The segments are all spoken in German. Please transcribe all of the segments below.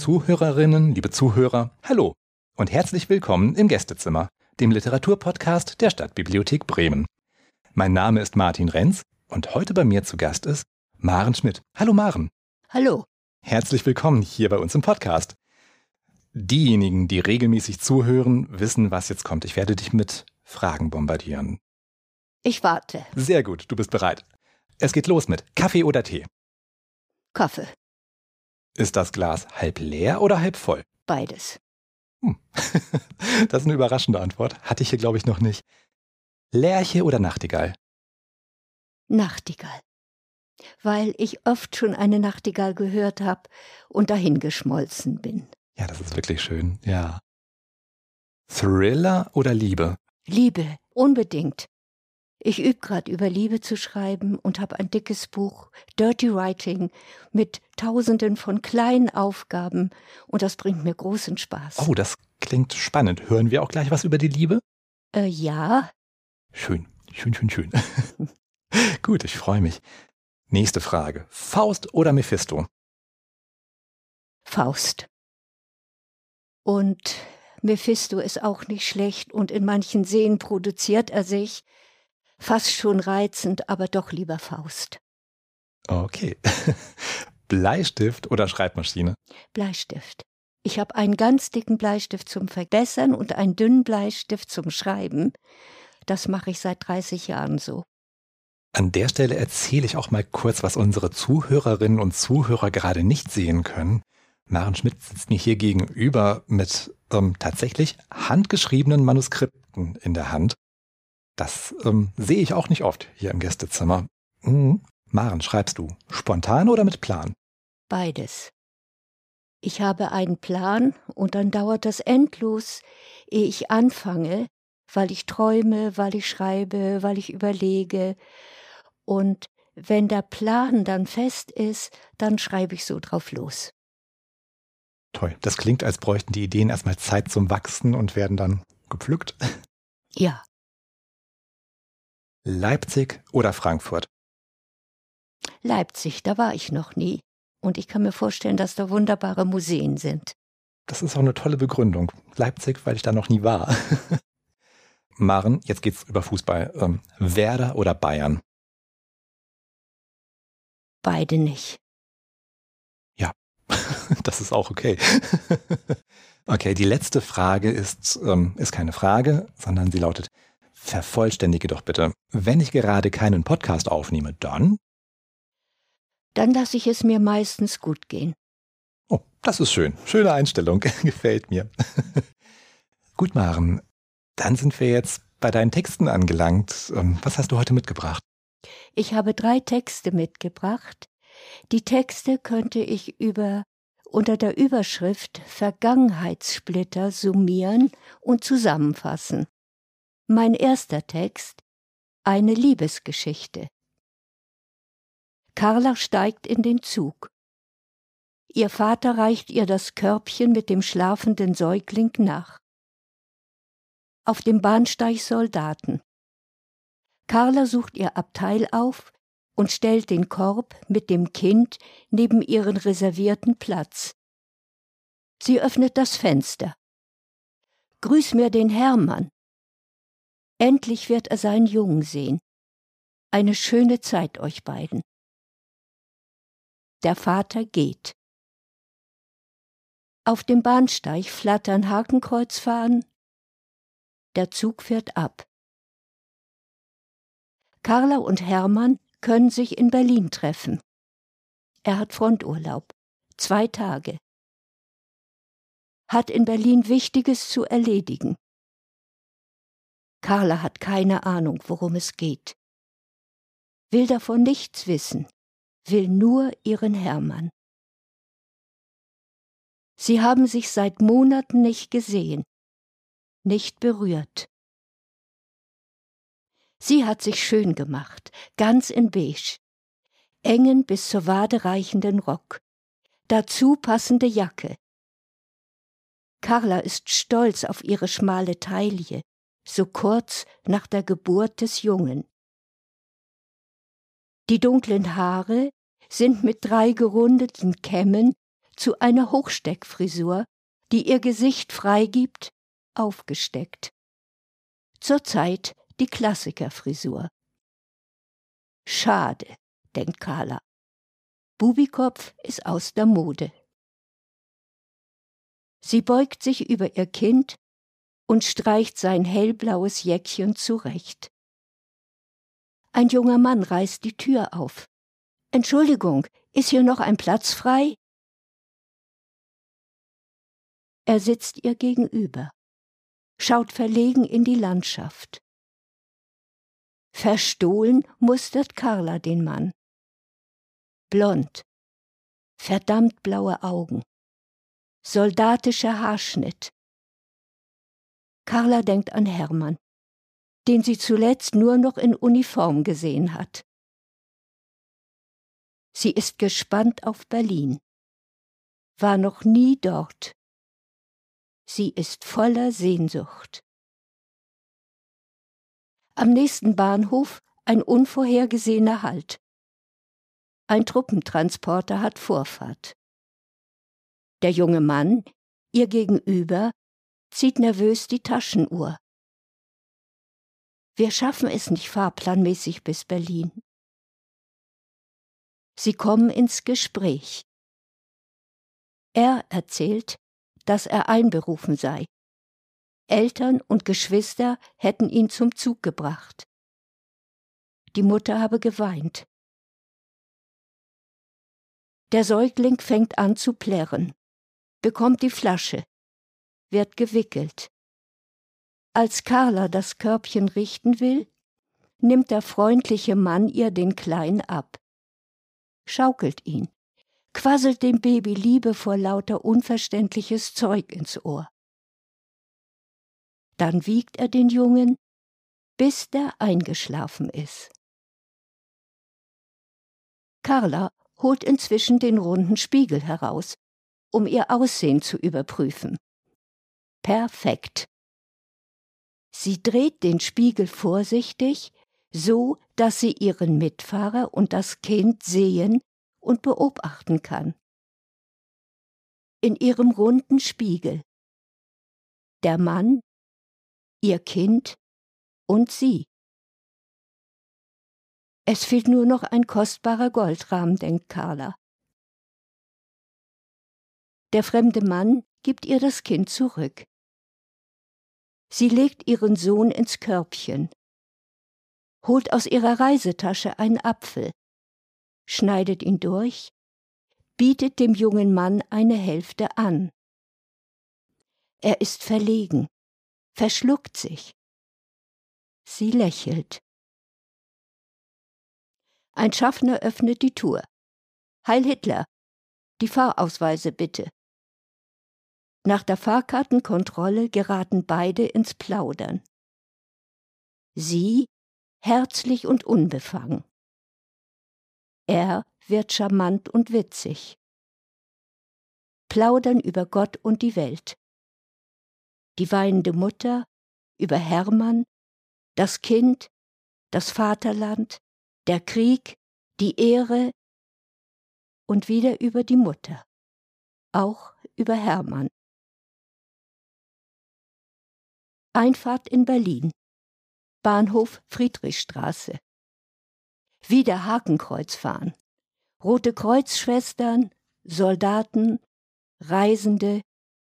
Liebe Zuhörerinnen, liebe Zuhörer, hallo und herzlich willkommen im Gästezimmer, dem Literaturpodcast der Stadtbibliothek Bremen. Mein Name ist Martin Renz und heute bei mir zu Gast ist Maren Schmidt. Hallo Maren. Hallo. Herzlich willkommen hier bei uns im Podcast. Diejenigen, die regelmäßig zuhören, wissen, was jetzt kommt. Ich werde dich mit Fragen bombardieren. Ich warte. Sehr gut, du bist bereit. Es geht los mit Kaffee oder Tee. Kaffee. Ist das Glas halb leer oder halb voll? Beides. Hm. Das ist eine überraschende Antwort. Hatte ich hier, glaube ich, noch nicht. Lerche oder Nachtigall? Nachtigall. Weil ich oft schon eine Nachtigall gehört habe und dahingeschmolzen bin. Ja, das ist wirklich schön, ja. Thriller oder Liebe? Liebe, unbedingt. Ich übe gerade über Liebe zu schreiben und habe ein dickes Buch, Dirty Writing, mit tausenden von kleinen Aufgaben und das bringt mir großen Spaß. Oh, das klingt spannend. Hören wir auch gleich was über die Liebe? Äh, ja. Schön, schön, schön, schön. Gut, ich freue mich. Nächste Frage. Faust oder Mephisto? Faust. Und Mephisto ist auch nicht schlecht und in manchen Szenen produziert er sich. Fast schon reizend, aber doch lieber Faust. Okay. Bleistift oder Schreibmaschine? Bleistift. Ich habe einen ganz dicken Bleistift zum Verbessern und einen dünnen Bleistift zum Schreiben. Das mache ich seit 30 Jahren so. An der Stelle erzähle ich auch mal kurz, was unsere Zuhörerinnen und Zuhörer gerade nicht sehen können. Maren Schmidt sitzt mir hier gegenüber mit ähm, tatsächlich handgeschriebenen Manuskripten in der Hand. Das ähm, sehe ich auch nicht oft hier im Gästezimmer. Mhm. Maren, schreibst du spontan oder mit Plan? Beides. Ich habe einen Plan und dann dauert das endlos, ehe ich anfange, weil ich träume, weil ich schreibe, weil ich überlege. Und wenn der Plan dann fest ist, dann schreibe ich so drauf los. Toll. Das klingt, als bräuchten die Ideen erstmal Zeit zum Wachsen und werden dann gepflückt. Ja. Leipzig oder Frankfurt? Leipzig, da war ich noch nie. Und ich kann mir vorstellen, dass da wunderbare Museen sind. Das ist auch eine tolle Begründung. Leipzig, weil ich da noch nie war. Maren, jetzt geht's über Fußball. Ähm, Werder oder Bayern? Beide nicht. Ja, das ist auch okay. okay, die letzte Frage ist, ähm, ist keine Frage, sondern sie lautet, vervollständige doch bitte. Wenn ich gerade keinen Podcast aufnehme, dann? Dann lasse ich es mir meistens gut gehen. Oh, das ist schön. Schöne Einstellung. Gefällt mir. gut, Maren. Dann sind wir jetzt bei deinen Texten angelangt. Ähm, was hast du heute mitgebracht? Ich habe drei Texte mitgebracht. Die Texte könnte ich über unter der Überschrift Vergangenheitssplitter summieren und zusammenfassen. Mein erster Text Eine Liebesgeschichte. Carla steigt in den Zug. Ihr Vater reicht ihr das Körbchen mit dem schlafenden Säugling nach. Auf dem Bahnsteig Soldaten. Carla sucht ihr Abteil auf und stellt den Korb mit dem Kind neben ihren reservierten Platz. Sie öffnet das Fenster. Grüß mir den Hermann. Endlich wird er seinen Jungen sehen. Eine schöne Zeit euch beiden. Der Vater geht. Auf dem Bahnsteig flattern Hakenkreuzfahnen. Der Zug fährt ab. Carla und Hermann können sich in Berlin treffen. Er hat Fronturlaub. Zwei Tage. Hat in Berlin Wichtiges zu erledigen. Carla hat keine Ahnung, worum es geht. Will davon nichts wissen, will nur ihren Hermann. Sie haben sich seit Monaten nicht gesehen, nicht berührt. Sie hat sich schön gemacht, ganz in beige. Engen bis zur Wade reichenden Rock. Dazu passende Jacke. Carla ist stolz auf ihre schmale Taille, so kurz nach der Geburt des Jungen. Die dunklen Haare sind mit drei gerundeten Kämmen zu einer Hochsteckfrisur, die ihr Gesicht freigibt, aufgesteckt. Zurzeit die Klassikerfrisur. Schade, denkt Carla. Bubikopf ist aus der Mode. Sie beugt sich über ihr Kind und streicht sein hellblaues Jäckchen zurecht. Ein junger Mann reißt die Tür auf. Entschuldigung, ist hier noch ein Platz frei? Er sitzt ihr gegenüber, schaut verlegen in die Landschaft. Verstohlen mustert Carla den Mann. Blond, verdammt blaue Augen, soldatischer Haarschnitt. Carla denkt an Hermann, den sie zuletzt nur noch in Uniform gesehen hat. Sie ist gespannt auf Berlin, war noch nie dort. Sie ist voller Sehnsucht. Am nächsten Bahnhof ein unvorhergesehener Halt. Ein Truppentransporter hat Vorfahrt. Der junge Mann, ihr gegenüber, zieht nervös die Taschenuhr. Wir schaffen es nicht fahrplanmäßig bis Berlin. Sie kommen ins Gespräch. Er erzählt, dass er einberufen sei. Eltern und Geschwister hätten ihn zum Zug gebracht. Die Mutter habe geweint. Der Säugling fängt an zu plärren, bekommt die Flasche, wird gewickelt. Als Carla das Körbchen richten will, nimmt der freundliche Mann ihr den Kleinen ab, schaukelt ihn quasselt dem Baby liebevoll lauter unverständliches Zeug ins Ohr. Dann wiegt er den Jungen, bis der eingeschlafen ist. Carla holt inzwischen den runden Spiegel heraus, um ihr Aussehen zu überprüfen. Perfekt. Sie dreht den Spiegel vorsichtig, so dass sie ihren Mitfahrer und das Kind sehen und beobachten kann. In ihrem runden Spiegel. Der Mann, ihr Kind und sie. Es fehlt nur noch ein kostbarer Goldrahmen, denkt Carla. Der fremde Mann gibt ihr das Kind zurück. Sie legt ihren Sohn ins Körbchen, holt aus ihrer Reisetasche einen Apfel, schneidet ihn durch, bietet dem jungen Mann eine Hälfte an. Er ist verlegen, verschluckt sich. Sie lächelt. Ein Schaffner öffnet die Tür. Heil Hitler, die Fahrausweise bitte. Nach der Fahrkartenkontrolle geraten beide ins Plaudern. Sie herzlich und unbefangen. Er wird charmant und witzig. Plaudern über Gott und die Welt. Die weinende Mutter, über Hermann, das Kind, das Vaterland, der Krieg, die Ehre und wieder über die Mutter, auch über Hermann. Einfahrt in Berlin. Bahnhof Friedrichstraße wieder Hakenkreuz fahren. Rote Kreuzschwestern, Soldaten, Reisende,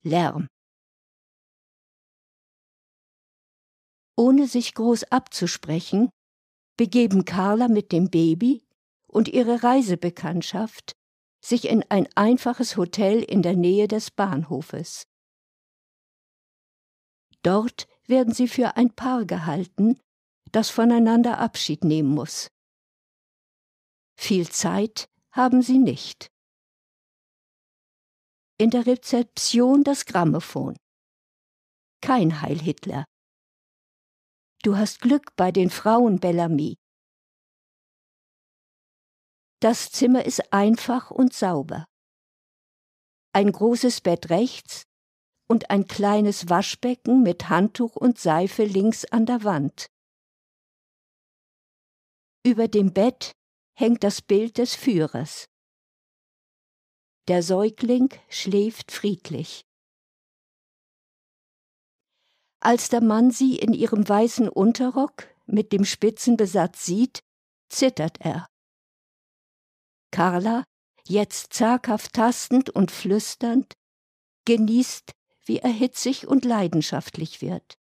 Lärm. Ohne sich groß abzusprechen, begeben Carla mit dem Baby und ihre Reisebekanntschaft sich in ein einfaches Hotel in der Nähe des Bahnhofes. Dort werden sie für ein Paar gehalten, das voneinander Abschied nehmen muss. Viel Zeit haben sie nicht. In der Rezeption das Grammophon. Kein Heil Hitler. Du hast Glück bei den Frauen, Bellamy. Das Zimmer ist einfach und sauber. Ein großes Bett rechts und ein kleines Waschbecken mit Handtuch und Seife links an der Wand. Über dem Bett hängt das Bild des Führers. Der Säugling schläft friedlich. Als der Mann sie in ihrem weißen Unterrock mit dem Spitzenbesatz sieht, zittert er. Carla, jetzt zaghaft tastend und flüsternd, genießt, wie er hitzig und leidenschaftlich wird.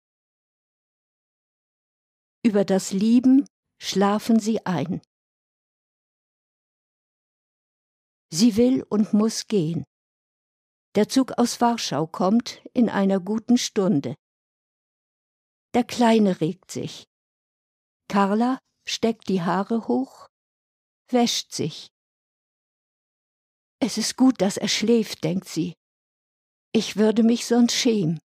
Über das Lieben schlafen sie ein. Sie will und muss gehen. Der Zug aus Warschau kommt in einer guten Stunde. Der Kleine regt sich. Carla steckt die Haare hoch, wäscht sich. Es ist gut, dass er schläft, denkt sie. Ich würde mich sonst schämen.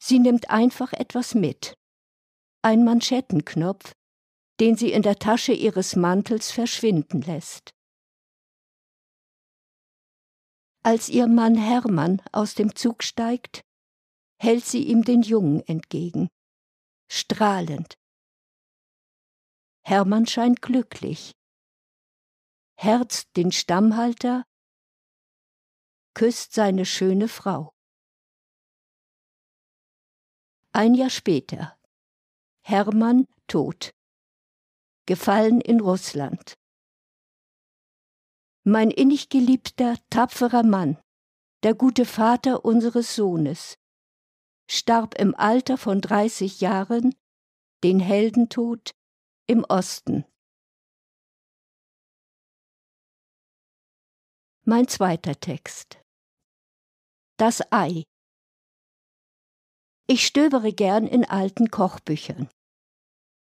Sie nimmt einfach etwas mit. Ein Manschettenknopf, den sie in der Tasche ihres Mantels verschwinden lässt. Als ihr Mann Hermann aus dem Zug steigt, hält sie ihm den Jungen entgegen, strahlend. Hermann scheint glücklich, herzt den Stammhalter, küsst seine schöne Frau. Ein Jahr später. Hermann tot. Gefallen in Russland. Mein innig geliebter, tapferer Mann, der gute Vater unseres Sohnes, starb im Alter von 30 Jahren den Heldentod im Osten. Mein zweiter Text. Das Ei. Ich stöbere gern in alten Kochbüchern.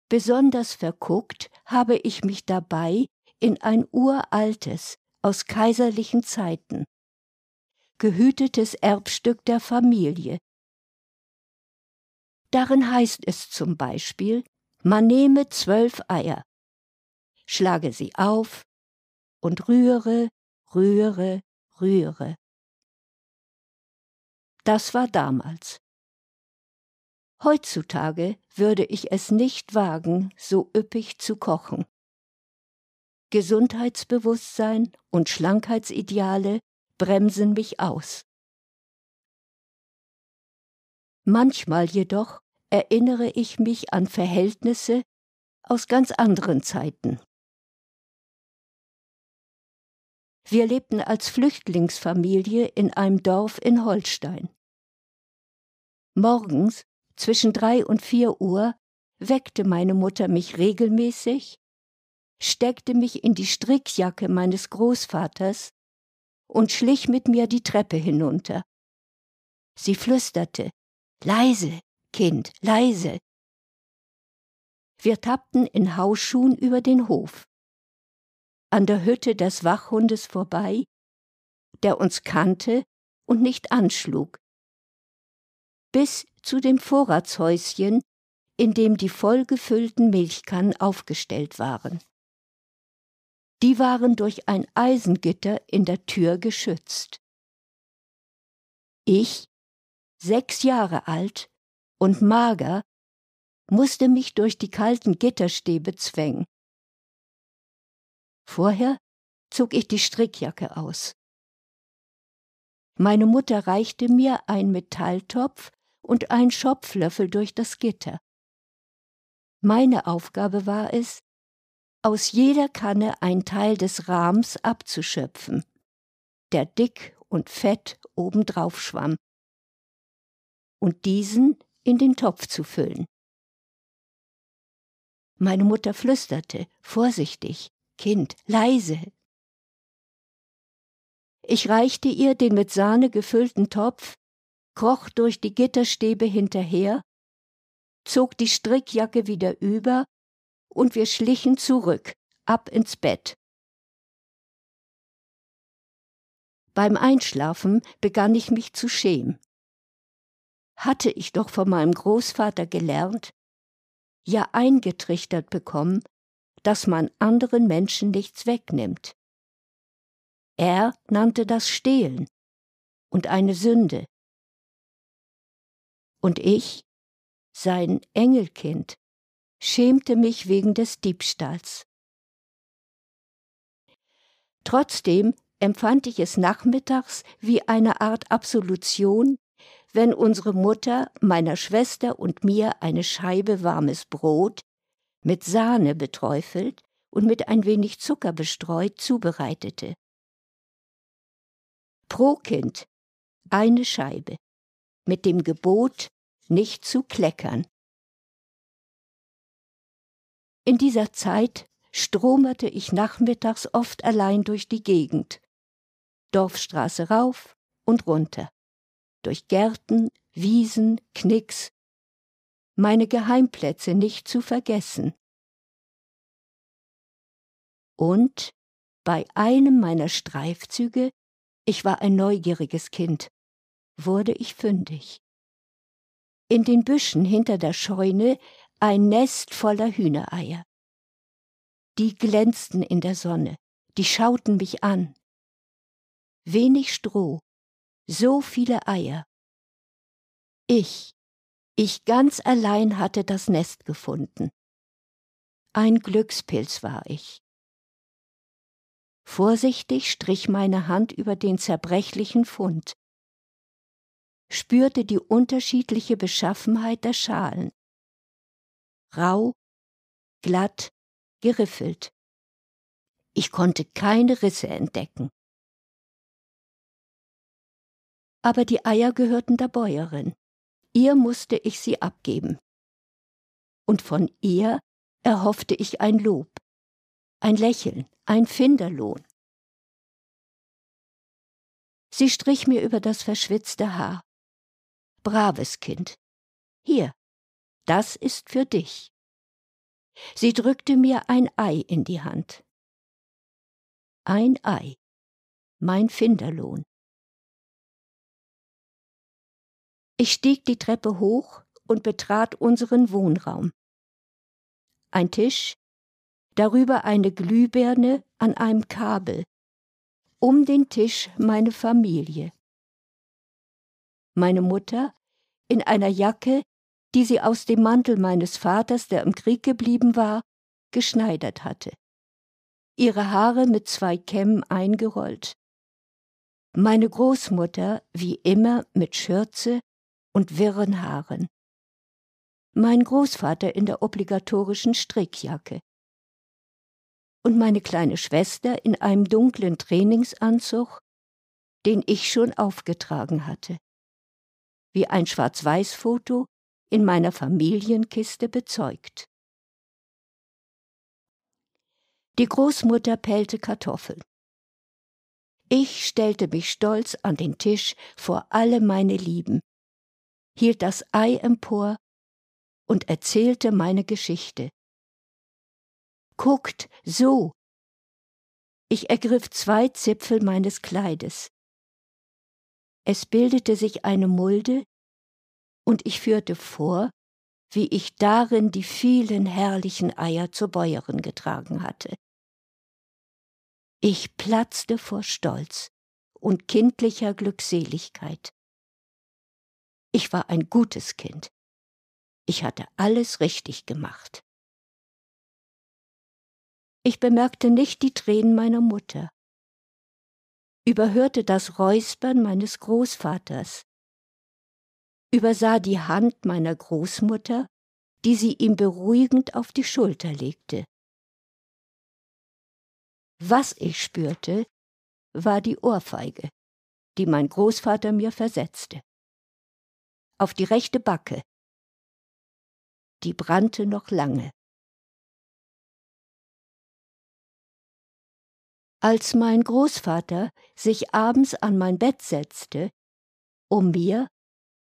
Besonders verguckt habe ich mich dabei in ein uraltes, aus kaiserlichen Zeiten, gehütetes Erbstück der Familie, Darin heißt es zum Beispiel, man nehme zwölf Eier, schlage sie auf und rühre, rühre, rühre. Das war damals. Heutzutage würde ich es nicht wagen, so üppig zu kochen. Gesundheitsbewusstsein und Schlankheitsideale bremsen mich aus. Manchmal jedoch erinnere ich mich an Verhältnisse aus ganz anderen Zeiten. Wir lebten als Flüchtlingsfamilie in einem Dorf in Holstein. Morgens zwischen drei und vier Uhr weckte meine Mutter mich regelmäßig, steckte mich in die Strickjacke meines Großvaters und schlich mit mir die Treppe hinunter. Sie flüsterte Leise, Kind, leise. Wir tappten in Hausschuhen über den Hof. An der Hütte des Wachhundes vorbei, der uns kannte und nicht anschlug. Bis zu dem Vorratshäuschen, in dem die vollgefüllten Milchkannen aufgestellt waren. Die waren durch ein Eisengitter in der Tür geschützt. Ich sechs Jahre alt und mager, musste mich durch die kalten Gitterstäbe zwängen. Vorher zog ich die Strickjacke aus. Meine Mutter reichte mir ein Metalltopf und ein Schopflöffel durch das Gitter. Meine Aufgabe war es, aus jeder Kanne ein Teil des Rahms abzuschöpfen, der dick und fett obendrauf schwamm und diesen in den Topf zu füllen. Meine Mutter flüsterte, vorsichtig, Kind, leise. Ich reichte ihr den mit Sahne gefüllten Topf, kroch durch die Gitterstäbe hinterher, zog die Strickjacke wieder über und wir schlichen zurück, ab ins Bett. Beim Einschlafen begann ich mich zu schämen hatte ich doch von meinem Großvater gelernt, ja eingetrichtert bekommen, dass man anderen Menschen nichts wegnimmt. Er nannte das Stehlen und eine Sünde. Und ich, sein Engelkind, schämte mich wegen des Diebstahls. Trotzdem empfand ich es nachmittags wie eine Art Absolution, wenn unsere Mutter meiner Schwester und mir eine Scheibe warmes Brot mit Sahne beträufelt und mit ein wenig Zucker bestreut zubereitete. Pro Kind eine Scheibe, mit dem Gebot, nicht zu kleckern. In dieser Zeit stromerte ich nachmittags oft allein durch die Gegend, Dorfstraße rauf und runter, durch Gärten, Wiesen, Knicks, meine Geheimplätze nicht zu vergessen. Und bei einem meiner Streifzüge, ich war ein neugieriges Kind, wurde ich fündig. In den Büschen hinter der Scheune ein Nest voller Hühnereier. Die glänzten in der Sonne, die schauten mich an. Wenig Stroh, so viele Eier. Ich, ich ganz allein hatte das Nest gefunden. Ein Glückspilz war ich. Vorsichtig strich meine Hand über den zerbrechlichen Fund, spürte die unterschiedliche Beschaffenheit der Schalen. Rau, glatt, geriffelt. Ich konnte keine Risse entdecken. Aber die Eier gehörten der Bäuerin. Ihr musste ich sie abgeben. Und von ihr erhoffte ich ein Lob, ein Lächeln, ein Finderlohn. Sie strich mir über das verschwitzte Haar. Braves Kind. Hier, das ist für dich. Sie drückte mir ein Ei in die Hand. Ein Ei, mein Finderlohn. Ich stieg die Treppe hoch und betrat unseren Wohnraum. Ein Tisch, darüber eine Glühbirne an einem Kabel, um den Tisch meine Familie. Meine Mutter in einer Jacke, die sie aus dem Mantel meines Vaters, der im Krieg geblieben war, geschneidert hatte. Ihre Haare mit zwei Kämmen eingerollt. Meine Großmutter, wie immer, mit Schürze und wirren Haaren. Mein Großvater in der obligatorischen Strickjacke. Und meine kleine Schwester in einem dunklen Trainingsanzug, den ich schon aufgetragen hatte. Wie ein Schwarz-Weiß-Foto in meiner Familienkiste bezeugt. Die Großmutter pellte Kartoffeln. Ich stellte mich stolz an den Tisch vor alle meine Lieben, hielt das Ei empor und erzählte meine Geschichte. Guckt, so! Ich ergriff zwei Zipfel meines Kleides. Es bildete sich eine Mulde, und ich führte vor, wie ich darin die vielen herrlichen Eier zur Bäuerin getragen hatte. Ich platzte vor Stolz und kindlicher Glückseligkeit. Ich war ein gutes Kind. Ich hatte alles richtig gemacht. Ich bemerkte nicht die Tränen meiner Mutter, überhörte das Räuspern meines Großvaters, übersah die Hand meiner Großmutter, die sie ihm beruhigend auf die Schulter legte. Was ich spürte, war die Ohrfeige, die mein Großvater mir versetzte. Auf die rechte Backe. Die brannte noch lange. Als mein Großvater sich abends an mein Bett setzte, um mir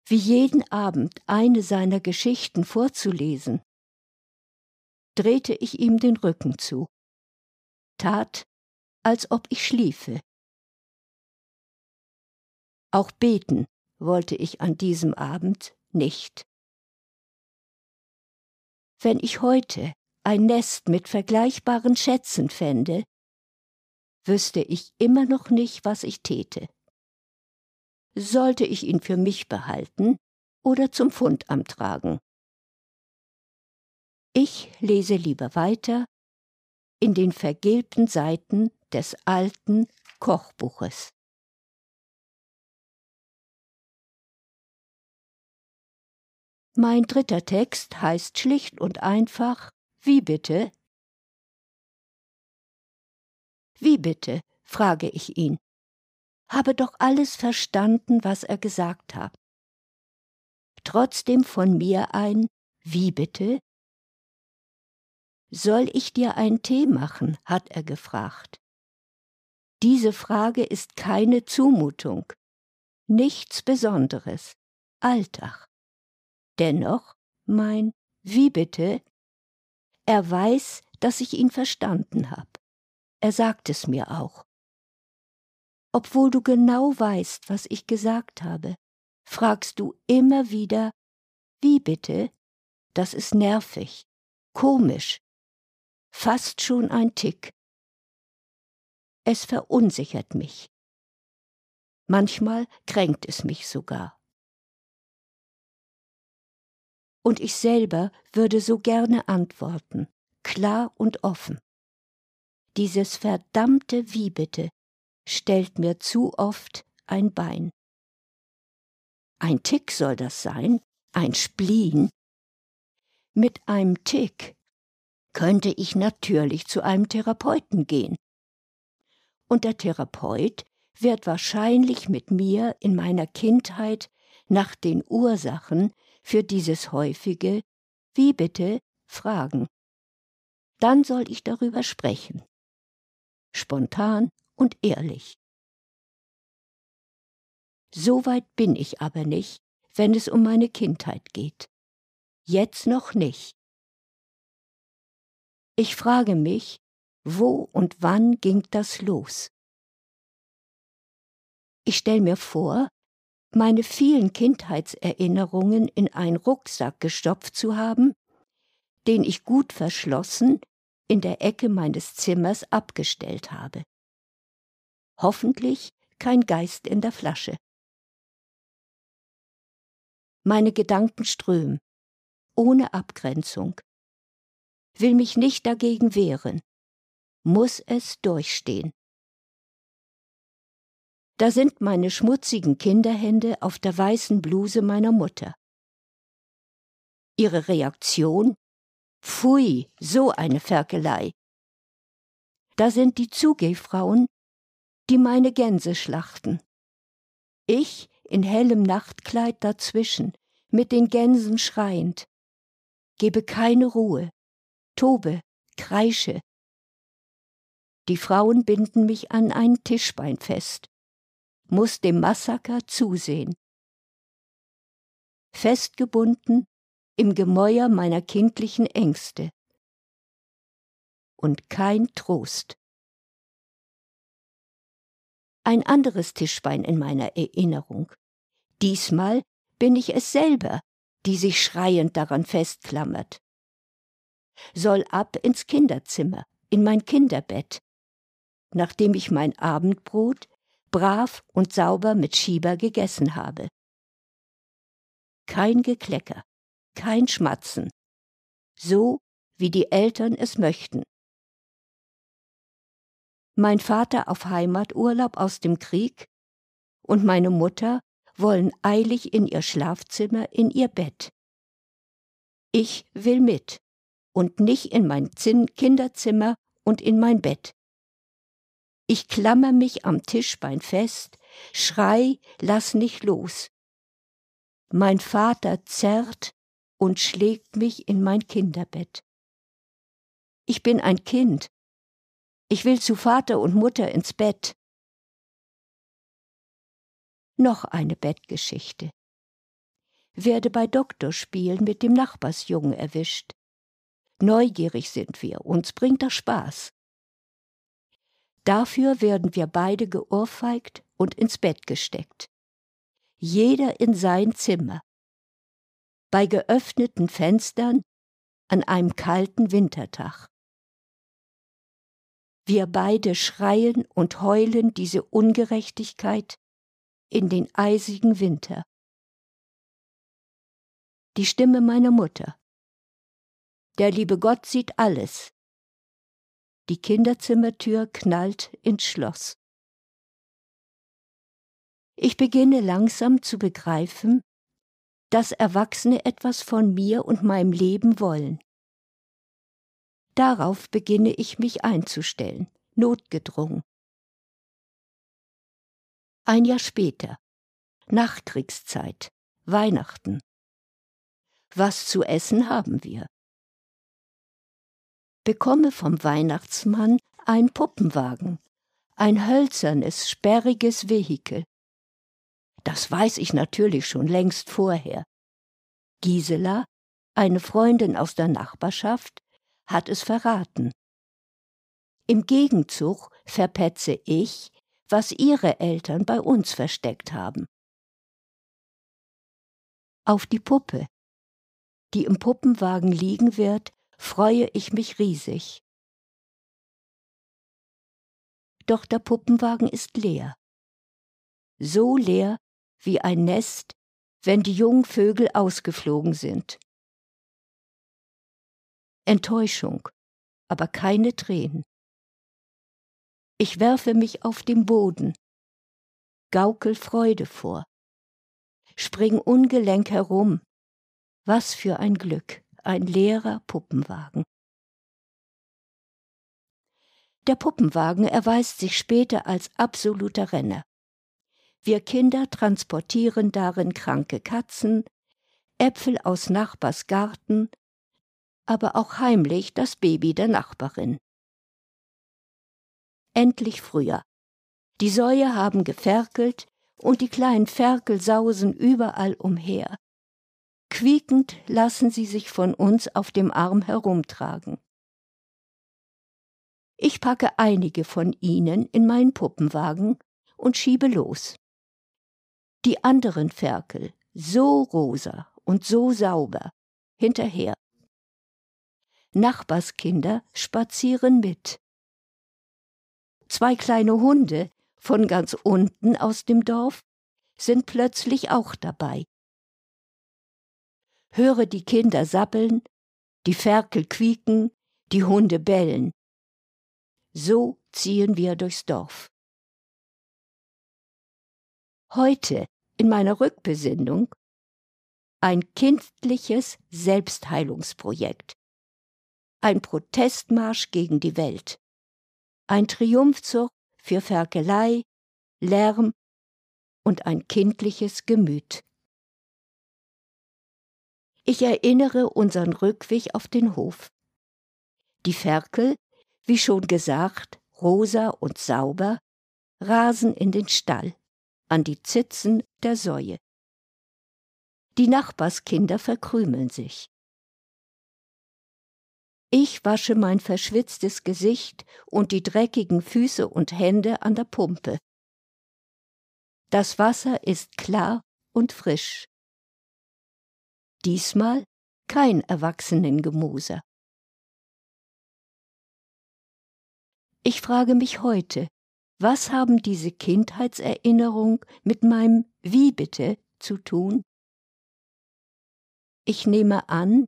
wie jeden Abend eine seiner Geschichten vorzulesen, drehte ich ihm den Rücken zu, tat, als ob ich schliefe. Auch beten wollte ich an diesem Abend nicht. Wenn ich heute ein Nest mit vergleichbaren Schätzen fände, wüsste ich immer noch nicht, was ich täte. Sollte ich ihn für mich behalten oder zum Fundamt tragen? Ich lese lieber weiter in den vergilbten Seiten des alten Kochbuches. Mein dritter Text heißt schlicht und einfach Wie bitte? Wie bitte? frage ich ihn. Habe doch alles verstanden, was er gesagt hat. Trotzdem von mir ein Wie bitte? Soll ich dir einen Tee machen? hat er gefragt. Diese Frage ist keine Zumutung, nichts Besonderes, Alltag. Dennoch, mein Wie bitte? Er weiß, dass ich ihn verstanden hab. Er sagt es mir auch. Obwohl du genau weißt, was ich gesagt habe, fragst du immer wieder, wie bitte? Das ist nervig, komisch, fast schon ein Tick. Es verunsichert mich. Manchmal kränkt es mich sogar. Und ich selber würde so gerne antworten, klar und offen. Dieses verdammte Wie bitte stellt mir zu oft ein Bein. Ein Tick soll das sein, ein Spleen. Mit einem Tick könnte ich natürlich zu einem Therapeuten gehen. Und der Therapeut wird wahrscheinlich mit mir in meiner Kindheit nach den Ursachen für dieses häufige Wie bitte fragen. Dann soll ich darüber sprechen spontan und ehrlich. So weit bin ich aber nicht, wenn es um meine Kindheit geht. Jetzt noch nicht. Ich frage mich, wo und wann ging das los? Ich stelle mir vor, meine vielen Kindheitserinnerungen in einen Rucksack gestopft zu haben, den ich gut verschlossen in der Ecke meines Zimmers abgestellt habe. Hoffentlich kein Geist in der Flasche. Meine Gedanken strömen, ohne Abgrenzung. Will mich nicht dagegen wehren, muss es durchstehen. Da sind meine schmutzigen Kinderhände auf der weißen Bluse meiner Mutter. Ihre Reaktion Pfui, so eine Ferkelei. Da sind die Zugehfrauen, die meine Gänse schlachten. Ich in hellem Nachtkleid dazwischen, mit den Gänsen schreiend, gebe keine Ruhe, tobe, kreische. Die Frauen binden mich an ein Tischbein fest, muss dem Massaker zusehen. Festgebunden im Gemäuer meiner kindlichen Ängste. Und kein Trost. Ein anderes Tischbein in meiner Erinnerung. Diesmal bin ich es selber, die sich schreiend daran festklammert. Soll ab ins Kinderzimmer, in mein Kinderbett, nachdem ich mein Abendbrot brav und sauber mit Schieber gegessen habe. Kein Geklecker, kein Schmatzen, so wie die Eltern es möchten. Mein Vater auf Heimaturlaub aus dem Krieg und meine Mutter wollen eilig in ihr Schlafzimmer, in ihr Bett. Ich will mit und nicht in mein Zin Kinderzimmer und in mein Bett. Ich klammer mich am Tischbein fest, schrei, lass nicht los. Mein Vater zerrt und schlägt mich in mein Kinderbett. Ich bin ein Kind. Ich will zu Vater und Mutter ins Bett. Noch eine Bettgeschichte. Werde bei Doktorspielen mit dem Nachbarsjungen erwischt. Neugierig sind wir, uns bringt das Spaß. Dafür werden wir beide geohrfeigt und ins Bett gesteckt. Jeder in sein Zimmer, bei geöffneten Fenstern an einem kalten Wintertag. Wir beide schreien und heulen diese Ungerechtigkeit in den eisigen Winter. Die Stimme meiner Mutter. Der liebe Gott sieht alles. Die Kinderzimmertür knallt ins Schloss. Ich beginne langsam zu begreifen, dass Erwachsene etwas von mir und meinem Leben wollen. Darauf beginne ich mich einzustellen, notgedrungen. Ein Jahr später, Nachkriegszeit, Weihnachten. Was zu essen haben wir? Bekomme vom Weihnachtsmann ein Puppenwagen, ein hölzernes, sperriges Vehikel. Das weiß ich natürlich schon längst vorher. Gisela, eine Freundin aus der Nachbarschaft, hat es verraten. Im Gegenzug verpetze ich, was ihre Eltern bei uns versteckt haben. Auf die Puppe, die im Puppenwagen liegen wird, freue ich mich riesig. Doch der Puppenwagen ist leer. So leer, wie ein Nest, wenn die jungen Vögel ausgeflogen sind. Enttäuschung, aber keine Tränen. Ich werfe mich auf den Boden, gaukel Freude vor, spring ungelenk herum. Was für ein Glück, ein leerer Puppenwagen. Der Puppenwagen erweist sich später als absoluter Renner. Wir Kinder transportieren darin kranke Katzen, Äpfel aus Nachbars Garten, aber auch heimlich das Baby der Nachbarin. Endlich Frühjahr. Die Säue haben geferkelt und die kleinen Ferkel sausen überall umher. Quiekend lassen sie sich von uns auf dem Arm herumtragen. Ich packe einige von ihnen in meinen Puppenwagen und schiebe los die anderen Ferkel, so rosa und so sauber, hinterher. Nachbarskinder spazieren mit. Zwei kleine Hunde von ganz unten aus dem Dorf sind plötzlich auch dabei. Höre die Kinder sappeln, die Ferkel quieken, die Hunde bellen. So ziehen wir durchs Dorf. Heute in meiner Rückbesinnung ein kindliches Selbstheilungsprojekt, ein Protestmarsch gegen die Welt, ein Triumphzug für Ferkelei, Lärm und ein kindliches Gemüt. Ich erinnere unseren Rückweg auf den Hof. Die Ferkel, wie schon gesagt, rosa und sauber, rasen in den Stall an die Zitzen der Säue. Die Nachbarskinder verkrümeln sich. Ich wasche mein verschwitztes Gesicht und die dreckigen Füße und Hände an der Pumpe. Das Wasser ist klar und frisch. Diesmal kein Erwachsenengemoser. Ich frage mich heute, was haben diese Kindheitserinnerung mit meinem Wie bitte zu tun? Ich nehme an,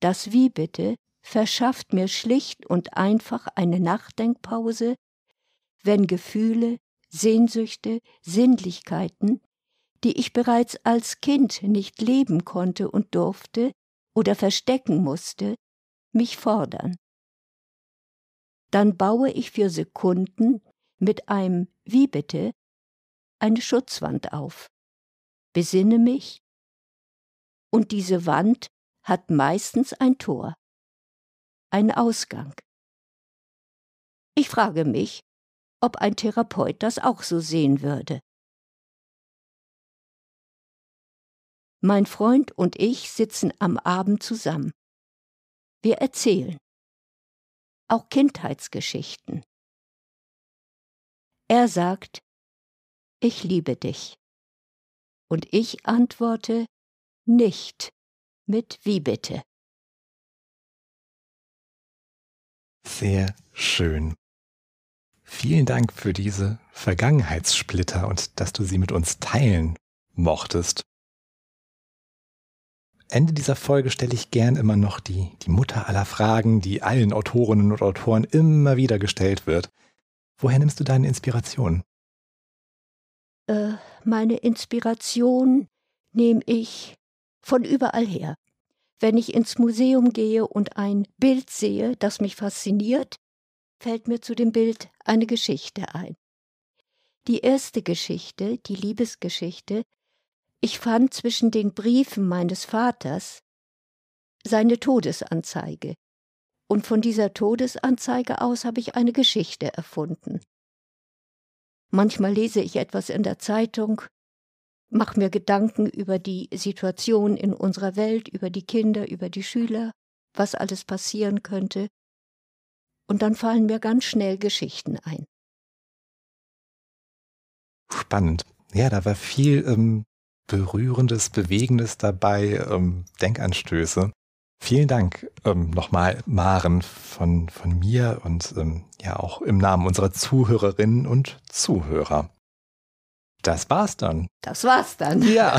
das Wie bitte verschafft mir schlicht und einfach eine Nachdenkpause, wenn Gefühle, Sehnsüchte, Sinnlichkeiten, die ich bereits als Kind nicht leben konnte und durfte oder verstecken musste, mich fordern. Dann baue ich für Sekunden mit einem Wie bitte eine Schutzwand auf. Besinne mich, und diese Wand hat meistens ein Tor, einen Ausgang. Ich frage mich, ob ein Therapeut das auch so sehen würde. Mein Freund und ich sitzen am Abend zusammen. Wir erzählen. Auch Kindheitsgeschichten. Er sagt, ich liebe dich. Und ich antworte, nicht mit wie bitte. Sehr schön. Vielen Dank für diese Vergangenheitssplitter und dass du sie mit uns teilen mochtest. Ende dieser Folge stelle ich gern immer noch die, die Mutter aller Fragen, die allen Autorinnen und Autoren immer wieder gestellt wird. Woher nimmst du deine Inspiration? Äh, meine Inspiration nehme ich von überall her. Wenn ich ins Museum gehe und ein Bild sehe, das mich fasziniert, fällt mir zu dem Bild eine Geschichte ein. Die erste Geschichte, die Liebesgeschichte, ich fand zwischen den Briefen meines Vaters seine Todesanzeige. Und von dieser Todesanzeige aus habe ich eine Geschichte erfunden. Manchmal lese ich etwas in der Zeitung, mache mir Gedanken über die Situation in unserer Welt, über die Kinder, über die Schüler, was alles passieren könnte, und dann fallen mir ganz schnell Geschichten ein. Spannend. Ja, da war viel ähm, Berührendes, Bewegendes dabei, ähm, Denkanstöße. Vielen Dank ähm, nochmal, Maren, von, von mir und ähm, ja auch im Namen unserer Zuhörerinnen und Zuhörer. Das war's dann. Das war's dann. Ja.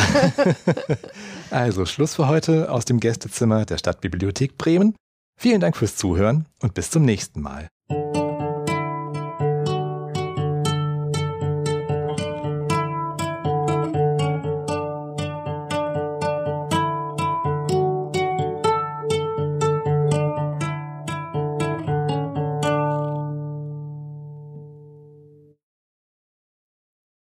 also Schluss für heute aus dem Gästezimmer der Stadtbibliothek Bremen. Vielen Dank fürs Zuhören und bis zum nächsten Mal.